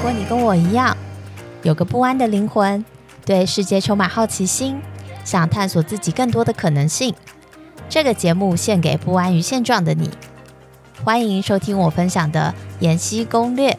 如果你跟我一样，有个不安的灵魂，对世界充满好奇心，想探索自己更多的可能性，这个节目献给不安于现状的你。欢迎收听我分享的延禧攻略。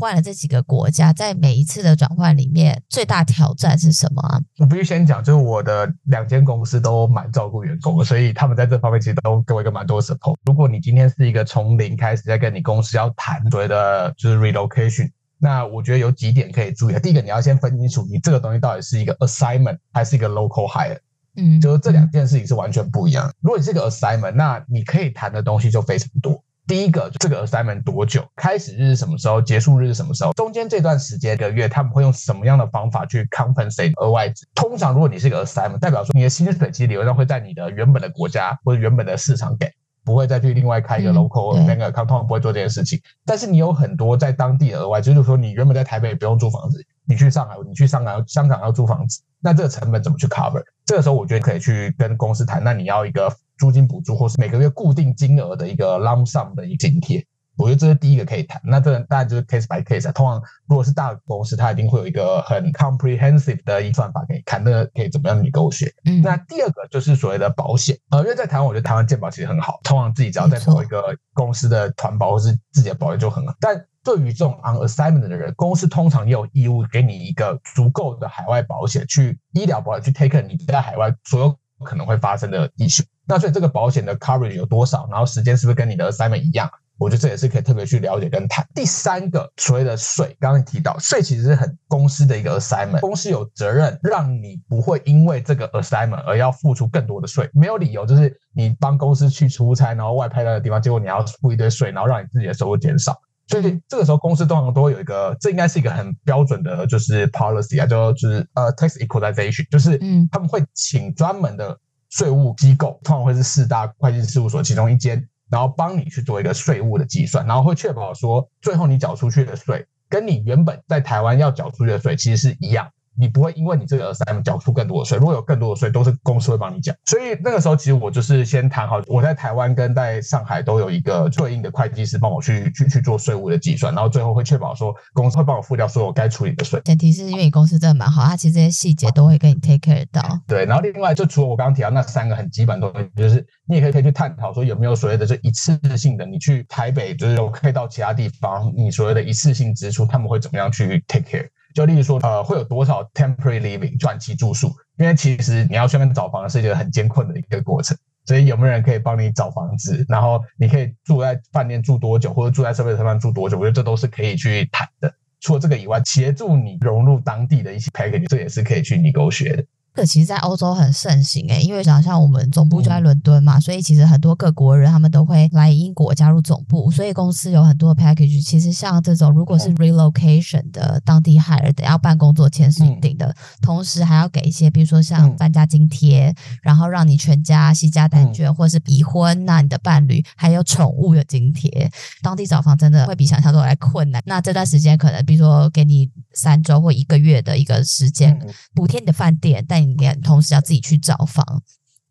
换了这几个国家，在每一次的转换里面，最大挑战是什么啊？我必须先讲，就是我的两间公司都蛮照顾员工的，所以他们在这方面其实都给我一个蛮多的 support。如果你今天是一个从零开始在跟你公司要谈所谓的就是 relocation，那我觉得有几点可以注意。第一个，你要先分清楚你这个东西到底是一个 assignment 还是一个 local hire，嗯，就是这两件事情是完全不一样。如果你是一个 assignment，那你可以谈的东西就非常多。第一个，这个 assignment 多久？开始日是什么时候？结束日是什么时候？中间这段时间一个月，他们会用什么样的方法去 compensate 额外值？通常，如果你是一个 assignment，代表说你的薪水其实理论上会在你的原本的国家或者原本的市场给，不会再去另外开一个 local bank account，不会做这件事情。但是你有很多在当地额外，就是说你原本在台北不用租房子，你去上海，你去香港，香港要租房子，那这个成本怎么去 cover？这个时候我觉得可以去跟公司谈，那你要一个租金补助，或是每个月固定金额的一个 lump sum 的一个津贴。我觉得这是第一个可以谈，那这当然就是 case by case 啊。通常如果是大公司，它一定会有一个很 comprehensive 的一算法可以看，那个可以怎么样你给我学。嗯，那第二个就是所谓的保险，呃，因为在台湾，我觉得台湾健保其实很好，通常自己只要在某一个公司的团保或是自己的保险就很好。但对于这种 on assignment 的人，公司通常也有义务给你一个足够的海外保险，去医疗保险去 take 你在海外所有可能会发生的 issue。那所以这个保险的 coverage 有多少？然后时间是不是跟你的 assignment 一样？我觉得这也是可以特别去了解跟谈。第三个所谓的税，刚刚提到税其实是很公司的一个 assignment，公司有责任让你不会因为这个 assignment 而要付出更多的税，没有理由就是你帮公司去出差，然后外派到的地方，结果你要付一堆税，然后让你自己的收入减少。所以这个时候公司通常都会有一个，这应该是一个很标准的，就是 policy 啊，就就是呃 tax equalization，就是嗯，他们会请专门的税务机构，通常会是四大会计事务所其中一间。然后帮你去做一个税务的计算，然后会确保说，最后你缴出去的税跟你原本在台湾要缴出去的税其实是一样。你不会因为你这个 assignment 缴出更多的税，如果有更多的税，都是公司会帮你缴。所以那个时候，其实我就是先谈好，我在台湾跟在上海都有一个对应的会计师帮我去去去做税务的计算，然后最后会确保说公司会帮我付掉所有该处理的税。前提是因为你公司真的蛮好，他其实这些细节都会跟你 take care 到。对，然后另外就除了我刚刚提到那三个很基本的东西，就是你也可以可以去探讨说有没有所谓的这一次性的，你去台北就是有可以到其他地方，你所谓的一次性支出，他们会怎么样去 take care？就例如说，呃，会有多少 temporary living 短期住宿？因为其实你要去那边找房是一个很艰困的一个过程，所以有没有人可以帮你找房子？然后你可以住在饭店住多久，或者住在社会车上住多久？我觉得这都是可以去谈的。除了这个以外，协助你融入当地的一些 package，这也是可以去你沟学的。这个其实，在欧洲很盛行诶，因为想像我们总部就在伦敦嘛，嗯、所以其实很多各国人他们都会来英国加入总部，所以公司有很多 package。其实像这种，如果是 relocation 的当地 hire 的，要办工作签是一定的，嗯、同时还要给一些，比如说像搬家津贴，嗯、然后让你全家携家带眷，嗯、或是已婚，那你的伴侣还有宠物的津贴。当地找房真的会比想象中来困难。那这段时间可能，比如说给你三周或一个月的一个时间，补贴你的饭店，但你同时要自己去找房，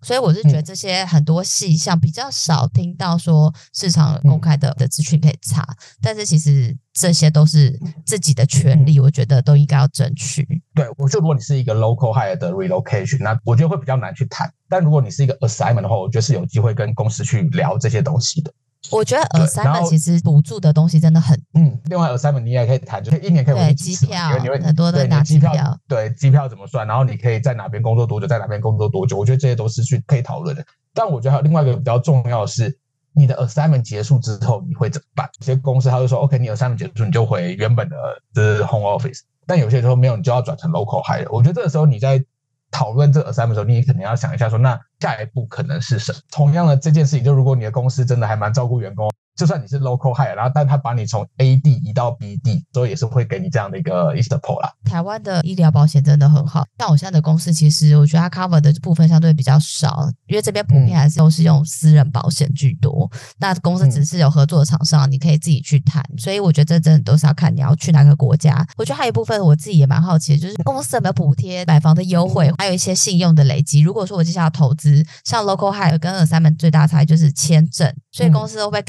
所以我是觉得这些很多细项比较少听到说市场公开的的资讯可以查，但是其实这些都是自己的权利，我觉得都应该要争取。对，我觉得如果你是一个 local hire 的 relocation，那我觉得会比较难去谈，但如果你是一个 assignment 的话，我觉得是有机会跟公司去聊这些东西的。我觉得 assignment 其实补助的东西真的很，嗯，另外 assignment 你也可以谈，就是一年可以回机票，因为你会很多的拿机票，对机票怎么算，然后你可以在哪边工作多久，在哪边工作多久，我觉得这些都是去可以讨论的。但我觉得还有另外一个比较重要的是，你的 assignment 结束之后你会怎么办？有些公司他就说，OK，你 assignment 结束你就回原本的就是 home office，但有些时候没有，你就要转成 local hire。我觉得这个时候你在讨论这个 assignment 的时候，你也可能要想一下说，那下一步可能是什么？同样的这件事情，就如果你的公司真的还蛮照顾员工，就算你是 local hire，然后但他把你从 A 地移到 B 地，所以也是会给你这样的一个 support 啦。台湾的医疗保险真的很好，但我现在的公司其实我觉得它 cover 的部分相对比较少，因为这边普遍还是都是用私人保险居多。嗯、那公司只是有合作的厂商，你可以自己去谈。所以我觉得这真的都是要看你要去哪个国家。我觉得还有一部分我自己也蛮好奇的，就是公司有没有补贴买房的优惠，还有一些信用的累积。如果说我接下来投资，像 local hire 跟 assignment 最大差异就是签证，所以公司都会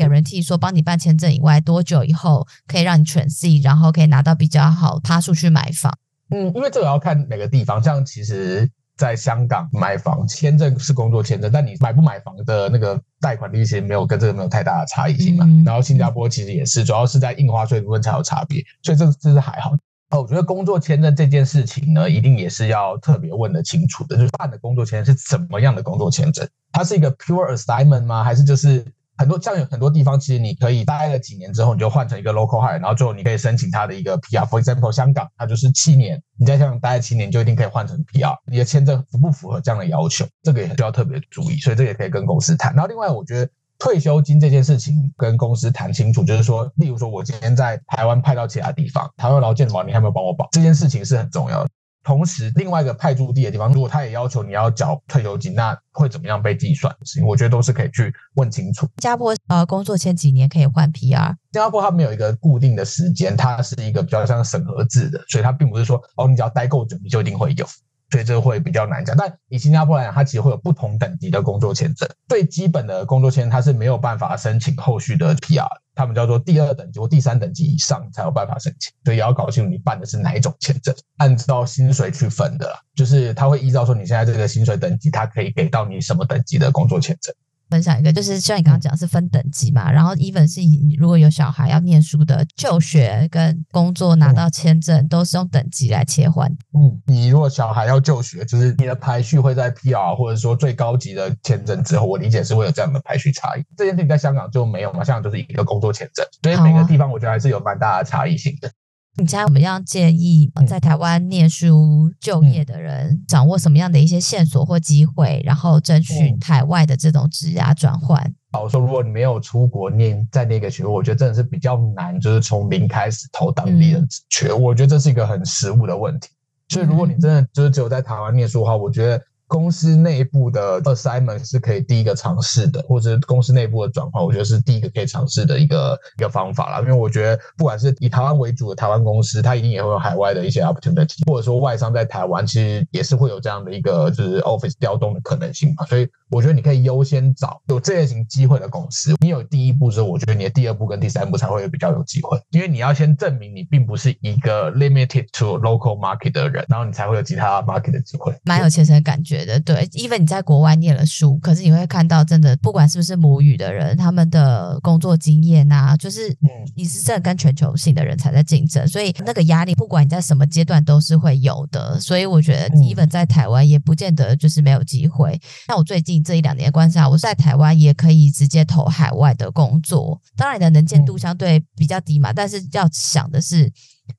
说帮你办签证以外，多久以后可以让你 transit，然后可以拿到比较好趴数去买房。嗯，因为这个要看每个地方，像其实在香港买房签证是工作签证，但你买不买房的那个贷款利息没有跟这个没有太大的差异性嘛。嗯、然后新加坡其实也是，主要是在印花税部分才有差别，所以这这是还好。哦，我觉得工作签证这件事情呢，一定也是要特别问得清楚的，就是办的工作签证是怎么样的工作签证？它是一个 pure assignment 吗？还是就是？很多像有很多地方，其实你可以待了几年之后，你就换成一个 local hire，然后最后你可以申请他的一个 PR。For example，香港它就是七年，你在香港待了七年，就一定可以换成 PR。你的签证符不符合这样的要求？这个也需要特别注意，所以这个也可以跟公司谈。然后另外，我觉得退休金这件事情跟公司谈清楚，就是说，例如说我今天在台湾派到其他地方，台湾劳健保你还没有帮我保，这件事情是很重要的。同时，另外一个派驻地的地方，如果他也要求你要缴退休金，那会怎么样被计算？我觉得都是可以去问清楚。新加坡呃，工作前几年可以换 PR？新加坡它没有一个固定的时间，它是一个比较像审核制的，所以它并不是说哦，你只要待够久，你就一定会有。所以这个会比较难讲，但以新加坡来讲，它其实会有不同等级的工作签证。最基本的工作签，它是没有办法申请后续的 PR，他们叫做第二等级或第三等级以上才有办法申请。所以也要搞清楚你办的是哪一种签证，按照薪水去分的，就是他会依照说你现在这个薪水等级，它可以给到你什么等级的工作签证。分享一个，就是像你刚刚讲是分等级嘛，然后 even 是你如果有小孩要念书的，就学跟工作拿到签证都是用等级来切换。嗯，你如果小孩要就学，就是你的排序会在 PR 或者说最高级的签证之后，我理解是会有这样的排序差异。这件事情在香港就没有嘛，香港就是一个工作签证，所以每个地方我觉得还是有蛮大的差异性的。你家怎么样建议在台湾念书就业的人掌握什么样的一些线索或机会，然后争取海外的这种职涯转换？好，说如果你没有出国念在那个学位，我觉得真的是比较难，就是从零开始投当地的职缺，我觉得这是一个很实务的问题。所以如果你真的就是只有在台湾念书的话，我觉得。公司内部的 assignment 是可以第一个尝试的，或者公司内部的转换，我觉得是第一个可以尝试的一个一个方法啦。因为我觉得，不管是以台湾为主的台湾公司，它一定也会有海外的一些 opportunity，或者说外商在台湾其实也是会有这样的一个就是 office 调动的可能性嘛。所以我觉得你可以优先找有这类型机会的公司。你有第一步之后，我觉得你的第二步跟第三步才会比较有机会，因为你要先证明你并不是一个 limited to local market 的人，然后你才会有其他 market 的机会。蛮有切身的感觉。对对，even 你在国外念了书，可是你会看到，真的不管是不是母语的人，他们的工作经验啊，就是你是真的跟全球性的人才在竞争，所以那个压力，不管你在什么阶段都是会有的。所以我觉得，even 在台湾也不见得就是没有机会。那我最近这一两年观察，我在台湾也可以直接投海外的工作，当然你的能见度相对比较低嘛，但是要想的是。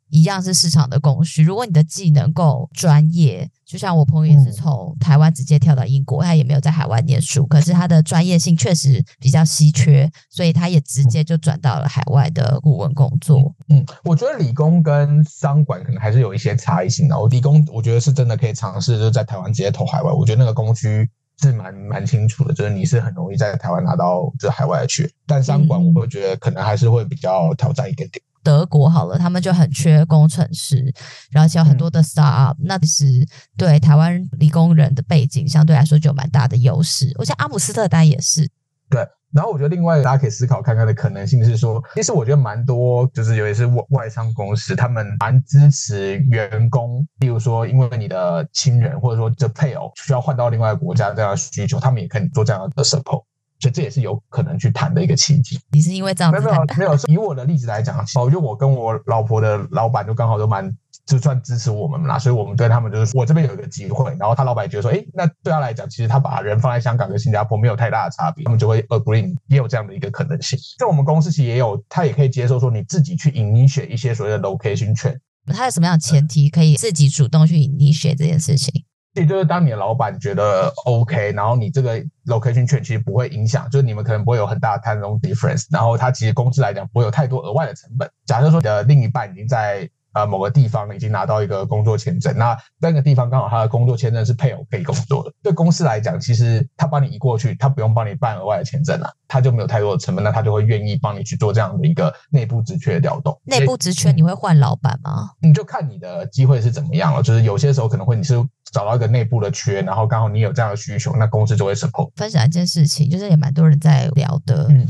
一样是市场的供需。如果你的技能够专业，就像我朋友也是从台湾直接跳到英国，他也没有在海外念书，可是他的专业性确实比较稀缺，所以他也直接就转到了海外的顾问工作。嗯，我觉得理工跟商管可能还是有一些差异性的。我理工我觉得是真的可以尝试，就是在台湾直接投海外。我觉得那个供需是蛮蛮清楚的，就是你是很容易在台湾拿到就海外去。但商管我会觉得可能还是会比较挑战一点点。德国好了，他们就很缺工程师，然后而且有很多的 startup，、嗯、那其实对台湾理工人的背景相对来说就有蛮大的优势。我想阿姆斯特丹也是。对，然后我觉得另外大家可以思考看看的可能性是说，其实我觉得蛮多，就是尤其是外外商公司，他们蛮支持员工，例如说因为你的亲人或者说这配偶需要换到另外国家这样的需求，他们也可以做这样的 support。所以这也是有可能去谈的一个契机。你是因为这样？没有没有没有。以我的例子来讲，哦，因为我跟我老婆的老板就刚好都蛮就算支持我们啦，所以我们对他们就是我这边有一个机会，然后他老板觉得说，哎，那对他来讲，其实他把人放在香港跟新加坡没有太大的差别，他们就会 agree，也有这样的一个可能性。在我们公司其实也有，他也可以接受说你自己去 initiate 一些所谓的 location change。他有什么样的前提可以自己主动去 initiate 这件事情？也就是当你的老板觉得 OK，然后你这个 location 券其实不会影响，就是你们可能不会有很大的 time difference，然后他其实工资来讲不会有太多额外的成本。假设说你的另一半已经在。呃，某个地方已经拿到一个工作签证，那那个地方刚好他的工作签证是配偶可以工作的。对公司来讲，其实他帮你移过去，他不用帮你办额外的签证了，他就没有太多的成本，那他就会愿意帮你去做这样的一个内部职缺的调动。内部职缺你会换老板吗？你就看你的机会是怎么样了。就是有些时候可能会你是找到一个内部的缺，然后刚好你有这样的需求，那公司就会 support。分享一件事情，就是也蛮多人在聊的。嗯，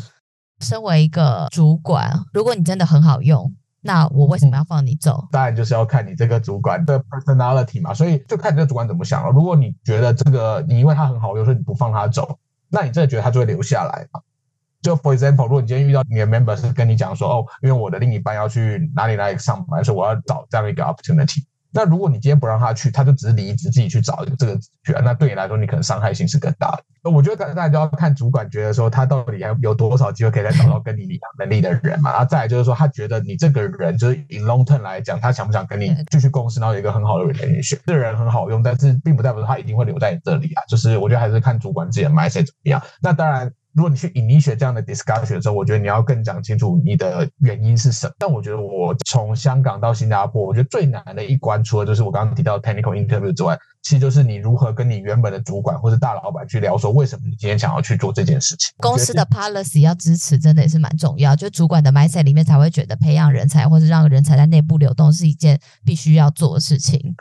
身为一个主管，如果你真的很好用。那我为什么要放你走？嗯，当然就是要看你这个主管的 personality 嘛，所以就看你这个主管怎么想了。如果你觉得这个你因为他很好有时候你不放他走，那你真的觉得他就会留下来嘛？就 for example，如果你今天遇到你的 member 是跟你讲说，哦，因为我的另一半要去哪里哪里上班，所以我要找这样一个 opportunity。那如果你今天不让他去，他就只是离职，自己去找这个职缺，那对你来说，你可能伤害性是更大的。我觉得大家都要看主管觉得说他到底还有多少机会可以再找到跟你一样能力的人嘛。然后再来就是说，他觉得你这个人就是 in long term 来讲，他想不想跟你继续共事，然后有一个很好的 relationship。这个人很好用，但是并不代表他一定会留在你这里啊。就是我觉得还是看主管自己的 mindset 怎么样。那当然。如果你去 initiate 这样的 discussion 的时候，我觉得你要更讲清楚你的原因是什么。但我觉得我从香港到新加坡，我觉得最难的一关，除了就是我刚刚提到 technical interview 之外，其实就是你如何跟你原本的主管或是大老板去聊，说为什么你今天想要去做这件事情。公司的 policy 要支持，真的也是蛮重要。就主管的 mindset 里面才会觉得培养人才或者让人才在内部流动是一件必须要做的事情。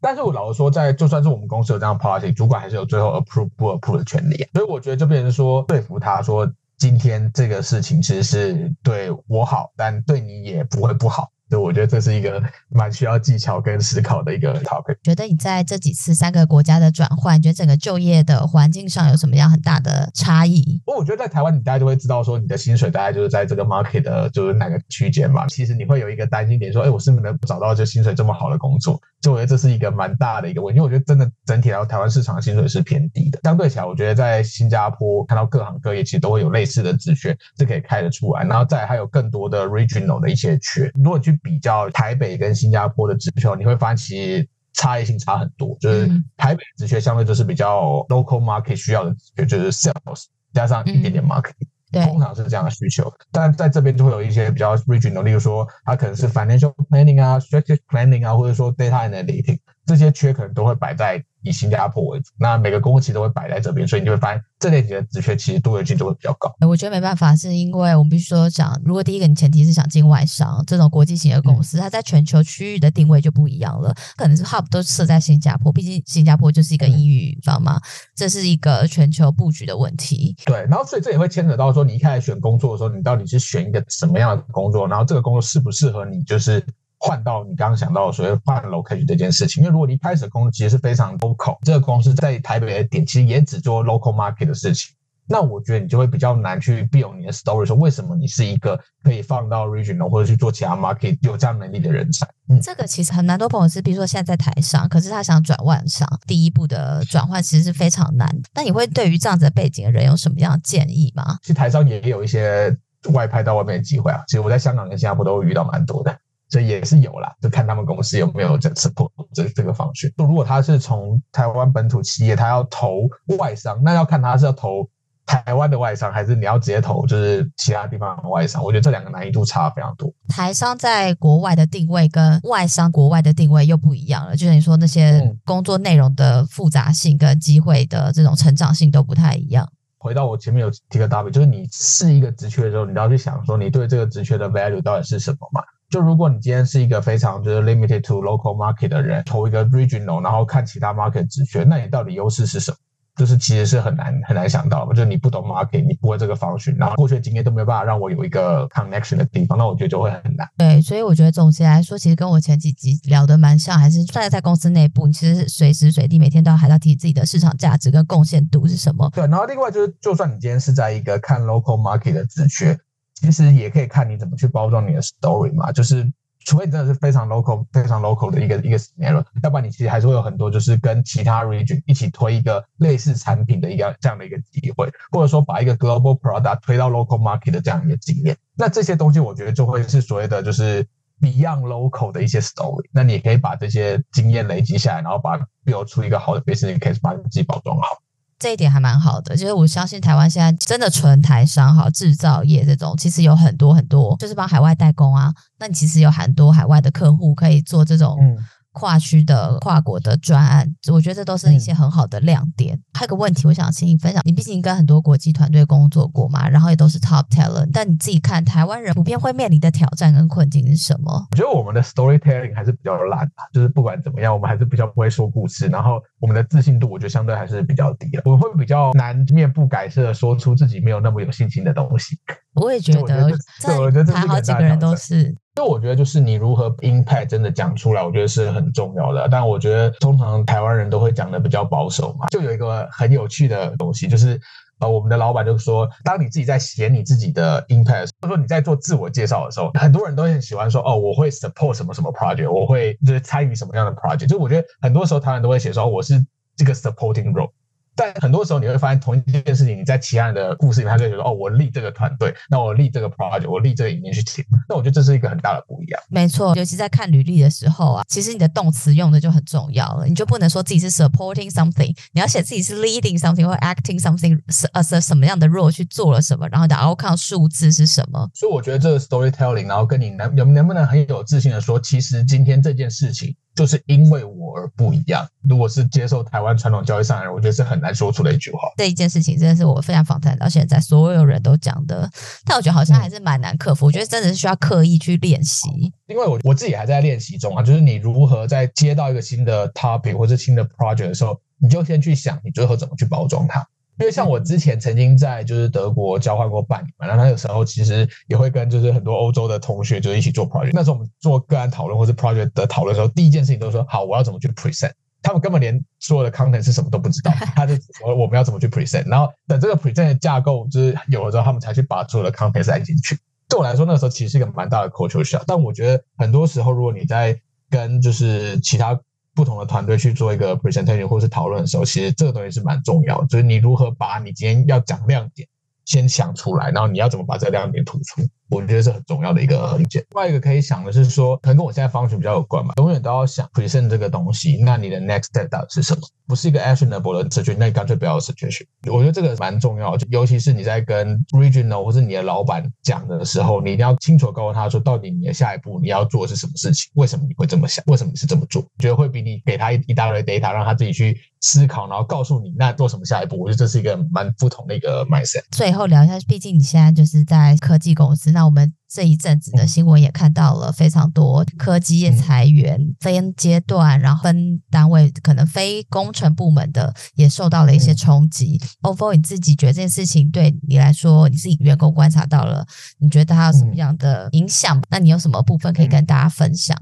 但是我老实说，在就算是我们公司有这样 policy，主管还是有最后 approve 不 approve 的权利。所以我觉得就变成说，说服他说，今天这个事情其实是对我好，但对你也不会不好。所以我觉得这是一个蛮需要技巧跟思考的一个 topic。觉得你在这几次三个国家的转换，觉得整个就业的环境上有什么样很大的差异？不过我觉得在台湾，你大家就会知道说，你的薪水大概就是在这个 market 的就是哪个区间嘛。其实你会有一个担心点，说，哎，我是不是能找到这薪水这么好的工作？就我觉得这是一个蛮大的一个问题，因为我觉得真的整体来说，台湾市场的薪水是偏低的。相对起来，我觉得在新加坡看到各行各业其实都会有类似的职缺是可以开得出来，然后再还有更多的 regional 的一些缺。如果你去比较台北跟新加坡的职缺，你会发现其实差异性差很多。就是台北职缺相对就是比较 local market 需要的职缺，就是 sales 加上一点点 market。对，通常是这样的需求，但在这边就会有一些比较 regional，例如说它可能是 financial planning 啊，strategic planning 啊，或者说 data analytics 这些缺可能都会摆在以新加坡为主。那每个公司其实都会摆在这边，所以你就会发现这类型的职缺其实多元性就会比较高。我觉得没办法，是因为我们必须说讲，如果第一个你前提是想进外商这种国际型的公司，嗯、它在全球区域的定位就不一样了，可能是 hub 都设在新加坡，毕竟新加坡就是一个英语方嘛，这是一个全球布局的问题。对，然后所以这也会牵扯到说，你一开始选工作的时候，你到底是选一个什么样的工作，然后这个工作适不适合你，就是。换到你刚刚想到的所谓换 location 这件事情，因为如果你一开始的公司其实是非常 local，这个公司在台北的点其实也只做 local market 的事情，那我觉得你就会比较难去 build 你的 story，说为什么你是一个可以放到 regional 或者去做其他 market 有这样能力的人才。嗯，这个其实很难。多朋友是，比如说现在在台上，可是他想转外上，第一步的转换其实是非常难。那你会对于这样子的背景的人有什么样的建议吗？其实台上也有一些外派到外面的机会啊。其实我在香港跟新加坡都会遇到蛮多的。这也是有啦，就看他们公司有没有这 support 这这个方式。如果他是从台湾本土企业，他要投外商，那要看他是要投台湾的外商，还是你要直接投就是其他地方的外商。我觉得这两个难易度差非常多。台商在国外的定位跟外商国外的定位又不一样了，就像你说那些工作内容的复杂性跟机会的这种成长性都不太一样。回到我前面有提个 W，就是你是一个职缺的时候，你都要去想说你对这个职缺的 value 到底是什么嘛？就如果你今天是一个非常就是 limited to local market 的人，投一个 regional，然后看其他 market 职缺，那你到底优势是什么？就是其实是很难很难想到的，就是你不懂 market，你不会这个方式，然后过去的经验都没有办法让我有一个 connection 的地方，那我觉得就会很难。对，所以我觉得总结来说，其实跟我前几集聊得蛮像，还是算在公司内部，你其实随时随地每天都要还要提自己的市场价值跟贡献度是什么。对，然后另外就是，就算你今天是在一个看 local market 的职缺。其实也可以看你怎么去包装你的 story 嘛，就是除非你真的是非常 local、非常 local 的一个一个 scenario，要不然你其实还是会有很多就是跟其他 region 一起推一个类似产品的一个这样的一个机会，或者说把一个 global product 推到 local market 的这样一个经验。那这些东西我觉得就会是所谓的就是 beyond local 的一些 story，那你也可以把这些经验累积下来，然后把 build 出一个好的 business case，把你自己包装好。这一点还蛮好的，就是我相信台湾现在真的纯台商哈，制造业这种其实有很多很多，就是帮海外代工啊，那你其实有很多海外的客户可以做这种。嗯跨区的、跨国的专案，我觉得这都是一些很好的亮点。嗯、还有个问题，我想请你分享，你毕竟跟很多国际团队工作过嘛，然后也都是 top talent，但你自己看台湾人普遍会面临的挑战跟困境是什么？我觉得我们的 storytelling 还是比较烂的，就是不管怎么样，我们还是比较不会说故事，然后我们的自信度，我觉得相对还是比较低的。我会比较难面不改色的说出自己没有那么有信心的东西。我也觉得，对，我觉得这好几个人都是。所以我觉得就是你如何 impact 真的讲出来，我觉得是很重要的。但我觉得通常台湾人都会讲的比较保守嘛。就有一个很有趣的东西，就是呃，我们的老板就说，当你自己在写你自己的 impact，或者说你在做自我介绍的时候，很多人都很喜欢说，哦，我会 support 什么什么 project，我会就是参与什么样的 project。就我觉得很多时候台湾人都会写说，我是这个 supporting role。但很多时候你会发现同一件事情，你在其他人的故事里面，他就觉得哦，我立这个团队，那我立这个 project，我立这个 initiative，那我觉得这是一个很大的不一样。没错，尤其在看履历的时候啊，其实你的动词用的就很重要了，你就不能说自己是 supporting something，你要写自己是 leading something 或 acting something，是呃是什么样的 role 去做了什么，然后的 outcome 数字是什么。所以我觉得这个 storytelling，然后跟你能能能不能很有自信的说，其实今天这件事情。就是因为我而不一样。如果是接受台湾传统教育上来人，我觉得是很难说出的一句话。这一件事情真的是我非常访谈到现在所有人都讲的，但我觉得好像还是蛮难克服。嗯、我觉得真的是需要刻意去练习。因为我我自己还在练习中啊，就是你如何在接到一个新的 topic 或者新的 project 的时候，你就先去想你最后怎么去包装它。因为像我之前曾经在就是德国交换过半年嘛，然后那个时候其实也会跟就是很多欧洲的同学就一起做 project。那时候我们做个案讨论或是 project 的讨论的时候，第一件事情都是说好，我要怎么去 present。他们根本连所有的 content 是什么都不知道，他就说我们要怎么去 present。然后等这个 present 的架构就是有了之后，他们才去把所有的 content 塞进去。对我来说，那个时候其实是一个蛮大的 culture shock。但我觉得很多时候，如果你在跟就是其他不同的团队去做一个 presentation 或是讨论的时候，其实这个东西是蛮重要的，就是你如何把你今天要讲亮点先想出来，然后你要怎么把这个亮点突出。我觉得是很重要的一个理解。另外一个可以想的是说，可能跟我现在 function 比较有关嘛，永远都要想 present 这个东西。那你的 next step 到底是什么？不是一个 actionable 的策略那你干脆不要策略性。我觉得这个蛮重要的，尤其是你在跟 regional 或是你的老板讲的时候，你一定要清楚告诉他说，到底你的下一步你要做的是什么事情？为什么你会这么想？为什么你是这么做？觉得会比你给他一一大堆 data 让他自己去思考，然后告诉你那做什么下一步？我觉得这是一个蛮不同的一个 mindset。最后聊一下，毕竟你现在就是在科技公司，那我们。这一阵子的新闻也看到了非常多科技业裁员，分阶段，然后分单位，可能非工程部门的也受到了一些冲击。Ovo，你自己觉得这件事情对你来说，你自己员工观察到了，你觉得它有什么样的影响？那你有什么部分可以跟大家分享？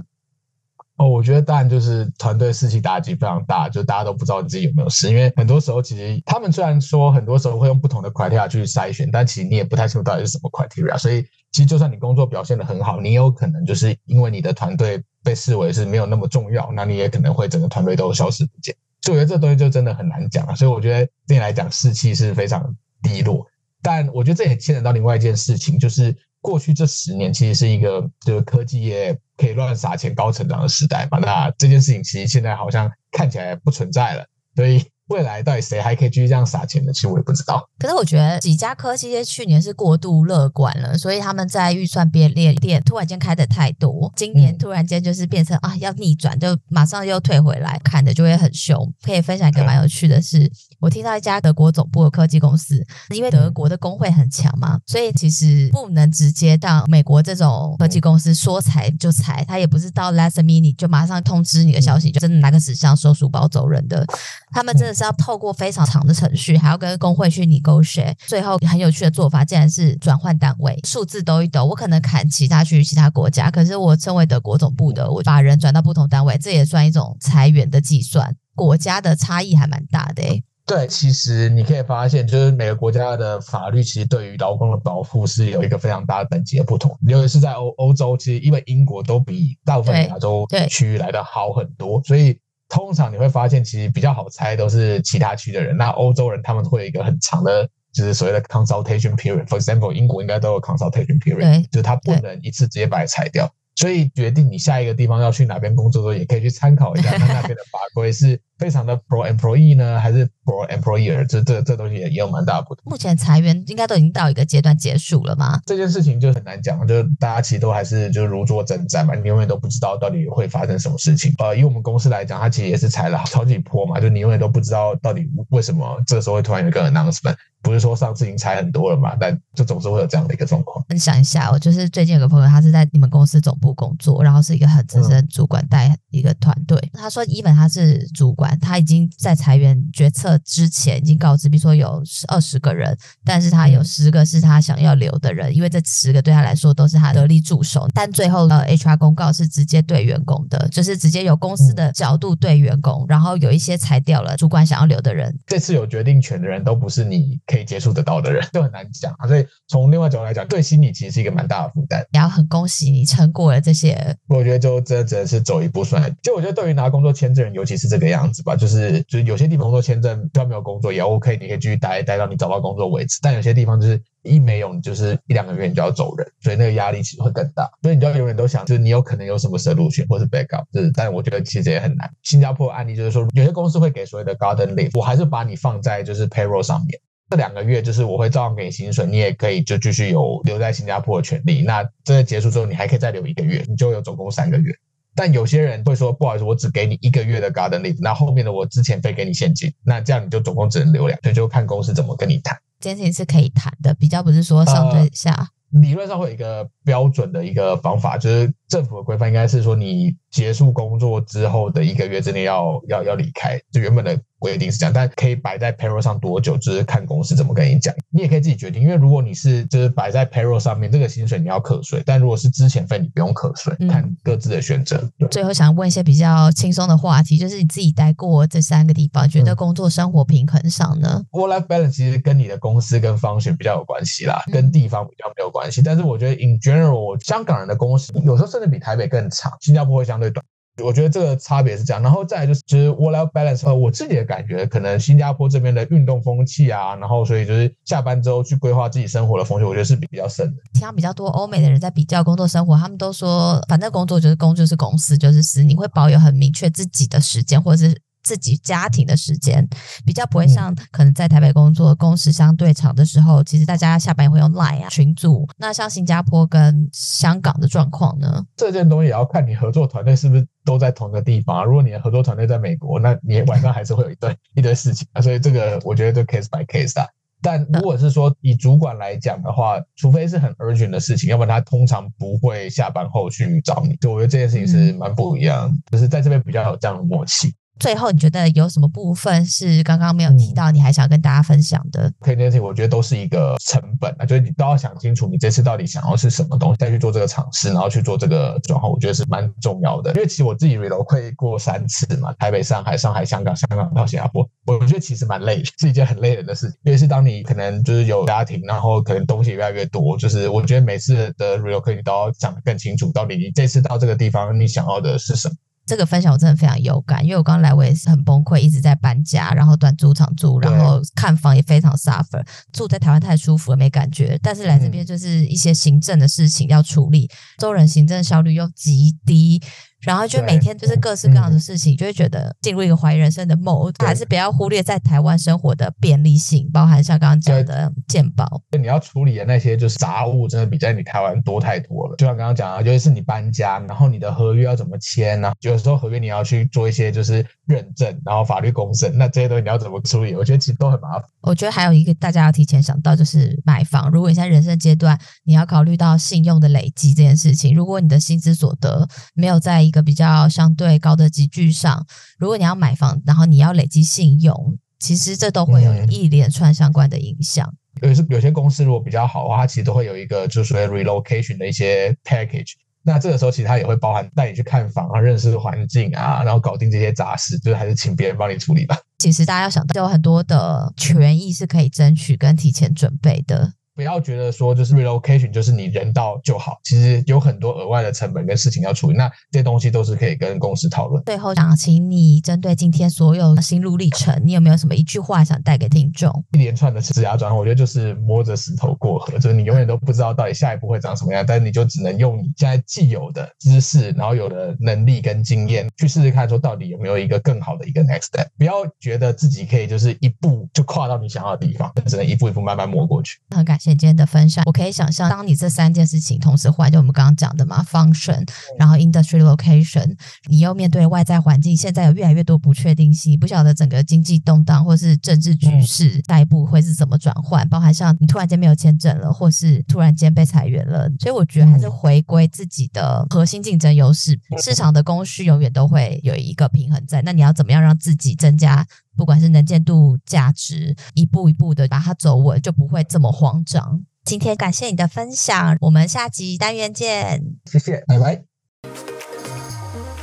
哦，我觉得当然就是团队士气打击非常大，就大家都不知道你自己有没有事，因为很多时候其实他们虽然说很多时候会用不同的 criteria 去筛选，但其实你也不太清楚到底是什么 criteria，所以其实就算你工作表现得很好，你有可能就是因为你的团队被视为是没有那么重要，那你也可能会整个团队都消失不见。所以我觉得这东西就真的很难讲了，所以我觉得对你来讲士气是非常低落，但我觉得这也牵扯到另外一件事情，就是。过去这十年其实是一个就是科技业可以乱撒钱、高成长的时代嘛。那这件事情其实现在好像看起来不存在了，所以。未来到底谁还可以继续这样撒钱呢？其实我也不知道。可是我觉得几家科技业去年是过度乐观了，所以他们在预算编列店突然间开的太多，今年突然间就是变成、嗯、啊要逆转，就马上又退回来，砍的就会很凶。可以分享一个蛮有趣的是，嗯、我听到一家德国总部的科技公司，因为德国的工会很强嘛，所以其实不能直接到美国这种科技公司说裁就裁，他也不是到 last minute 就马上通知你的消息，就真的拿个纸箱收书包走人的。他们真的是要透过非常长的程序，还要跟工会去 negotiate。最后很有趣的做法，竟然是转换单位，数字抖一抖，我可能砍其他区域、其他国家，可是我身为德国总部的，我把人转到不同单位，这也算一种裁员的计算。国家的差异还蛮大的诶。对，其实你可以发现，就是每个国家的法律其实对于劳工的保护是有一个非常大的等级的不同。尤其是在欧欧洲，其实因为英国都比大部分亚洲区域来的好很多，所以。通常你会发现，其实比较好猜都是其他区的人。那欧洲人他们会有一个很长的，就是所谓的 consultation period。For example，英国应该都有 consultation period，就是他不能一次直接把它裁掉。所以决定你下一个地方要去哪边工作的时候，也可以去参考一下，他那边的法规是非常的 pro employee 呢，还是 pro employer？这这这东西也也有蛮大的不同。目前裁员应该都已经到一个阶段结束了吗？这件事情就很难讲，就大家其实都还是就如坐针毡嘛，你永远都不知道到底会发生什么事情。呃，以我们公司来讲，它其实也是裁了好几波嘛，就你永远都不知道到底为什么这个时候会突然有一个 announcement。不是说上次已经裁很多了嘛，但就总是会有这样的一个状况。分享一下，我就是最近有个朋友，他是在你们公司总部工作，然后是一个很资深主管带一个团队。嗯、他说，even 他是主管，他已经在裁员决策之前已经告知，比如说有二十个人，但是他有十个是他想要留的人，因为这十个对他来说都是他得力助手。但最后呃，HR 公告是直接对员工的，就是直接有公司的角度对员工，然后有一些裁掉了主管想要留的人。这次有决定权的人都不是你。可以接触得到的人就很难讲啊，所以从另外角度来讲，对心理其实是一个蛮大的负担。也要很恭喜你撑过了这些，我觉得就真的只能是走一步算了。就我觉得对于拿工作签证人，尤其是这个样子吧，就是就是有些地方工作签证就算没有工作也 OK，你可以继续待待到你找到工作为止。但有些地方就是一没有，你就是一两个月你就要走人，所以那个压力其实会更大。所以你就要永远都想，就是你有可能有什么 solution 或是 backup，就是但我觉得其实也很难。新加坡案例就是说，有些公司会给所谓的 garden leave，我还是把你放在就是 payroll 上面。这两个月就是我会照样给你薪水，你也可以就继续有留在新加坡的权利。那这个结束之后，你还可以再留一个月，你就有总共三个月。但有些人会说，不好意思，我只给你一个月的 garden leave，那后面的我之前会给你现金，那这样你就总共只能留两，所以就看公司怎么跟你谈。这件事情是可以谈的，比较不是说上对下。呃，理论上会有一个标准的一个方法，就是政府的规范应该是说，你结束工作之后的一个月之内要要要离开，就原本的。规定是这样，但可以摆在 payroll 上多久，就是看公司怎么跟你讲。你也可以自己决定，因为如果你是就是摆在 payroll 上面，这个薪水你要课税；但如果是之前费，你不用课税，看各自的选择。嗯、最后想问一些比较轻松的话题，就是你自己待过这三个地方，觉得工作生活平衡上呢？Work-life balance 其实跟你的公司跟 function 比较有关系啦，跟地方比较没有关系。但是我觉得 in general，香港人的工时有时候甚至比台北更长，新加坡会相对短。我觉得这个差别是这样，然后再来就是，其实 work-life balance，呃，我自己的感觉，可能新加坡这边的运动风气啊，然后所以就是下班之后去规划自己生活的风气，我觉得是比较深的。听到比较多欧美的人在比较工作生活，他们都说，反正工作就是工，就是公司就是私，你会保有很明确自己的时间，或者是。自己家庭的时间比较不会像可能在台北工作工时相对长的时候，其实大家下班也会用 Line 啊群组。那像新加坡跟香港的状况呢？这件东西也要看你合作团队是不是都在同一个地方。如果你的合作团队在美国，那你晚上还是会有一堆 一堆事情啊。所以这个我觉得就 case by case 啊。但如果是说以主管来讲的话，除非是很 urgent 的事情，要不然他通常不会下班后去找你。就我觉得这件事情是蛮不一样，就是在这边比较有这样的默契。最后，你觉得有什么部分是刚刚没有提到，你还想跟大家分享的？可以，这件事情我觉得都是一个成本啊，就是你都要想清楚，你这次到底想要是什么东西，再去做这个尝试，然后去做这个转换，我觉得是蛮重要的。因为其实我自己 relocate 过三次嘛，台北、上海、上海、香港、香港到新加坡，我觉得其实蛮累，是一件很累人的事情。因为是当你可能就是有家庭，然后可能东西越来越多，就是我觉得每次的 relocate 你都要想得更清楚，到底你这次到这个地方，你想要的是什么。这个分享我真的非常有感，因为我刚来我也是很崩溃，一直在搬家，然后短租场住，然后看房也非常 suffer。住在台湾太舒服了，没感觉，但是来这边就是一些行政的事情要处理，州人行政效率又极低。然后就每天就是各式各样的事情，就会觉得进入一个怀疑人生的 mode。还是不要忽略在台湾生活的便利性，包含像刚刚讲的健保。你要处理的那些就是杂物，真的比在你台湾多太多了。就像刚刚讲的，尤其是你搬家，然后你的合约要怎么签呢？有时候合约你要去做一些就是认证，然后法律公证，那这些东西你要怎么处理？我觉得其实都很麻烦。我觉得还有一个大家要提前想到，就是买房。如果你在人生阶段，你要考虑到信用的累积这件事情。如果你的薪资所得没有在一个比较相对高的级距上，如果你要买房，然后你要累积信用，其实这都会有一连串相关的影响。有些有些公司如果比较好的话，它其实都会有一个就是说 relocation 的一些 package。那这个时候其实它也会包含带你去看房啊、认识环境啊，然后搞定这些杂事，就是还是请别人帮你处理吧。其实大家要想到，有很多的权益是可以争取跟提前准备的。不要觉得说就是 relocation 就是你人到就好，其实有很多额外的成本跟事情要处理，那这些东西都是可以跟公司讨论。最后想请你针对今天所有的心路历程，你有没有什么一句话想带给听众？一连串的职涯转，我觉得就是摸着石头过河，就是你永远都不知道到底下一步会长什么样，但是你就只能用你现在既有的知识，然后有的能力跟经验去试试看，说到底有没有一个更好的一个 next step。不要觉得自己可以就是一步就跨到你想要的地方，只能一步一步慢慢摸过去。很感谢今天的分享。我可以想象，当你这三件事情同时换，就我们刚刚讲的嘛，function，然后 industry location，你又面对外在环境，现在有越来越多不确定性，不晓得整个经济动荡或是政治局势下一步会是怎么转换，包含像你突然间没有签证了，或是突然间被裁员了，所以我觉得还是回归自己的核心竞争优势，市场的供需永远都会有一个平衡在，那你要怎么样让自己增加？不管是能见度、价值，一步一步的把它走稳，就不会这么慌张。今天感谢你的分享，我们下集单元见。谢谢，拜拜。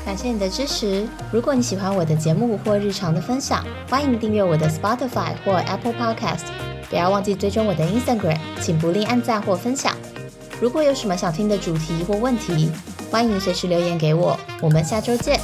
感谢你的支持。如果你喜欢我的节目或日常的分享，欢迎订阅我的 Spotify 或 Apple Podcast。不要忘记追踪我的 Instagram，请不吝按赞或分享。如果有什么想听的主题或问题，欢迎随时留言给我。我们下周见。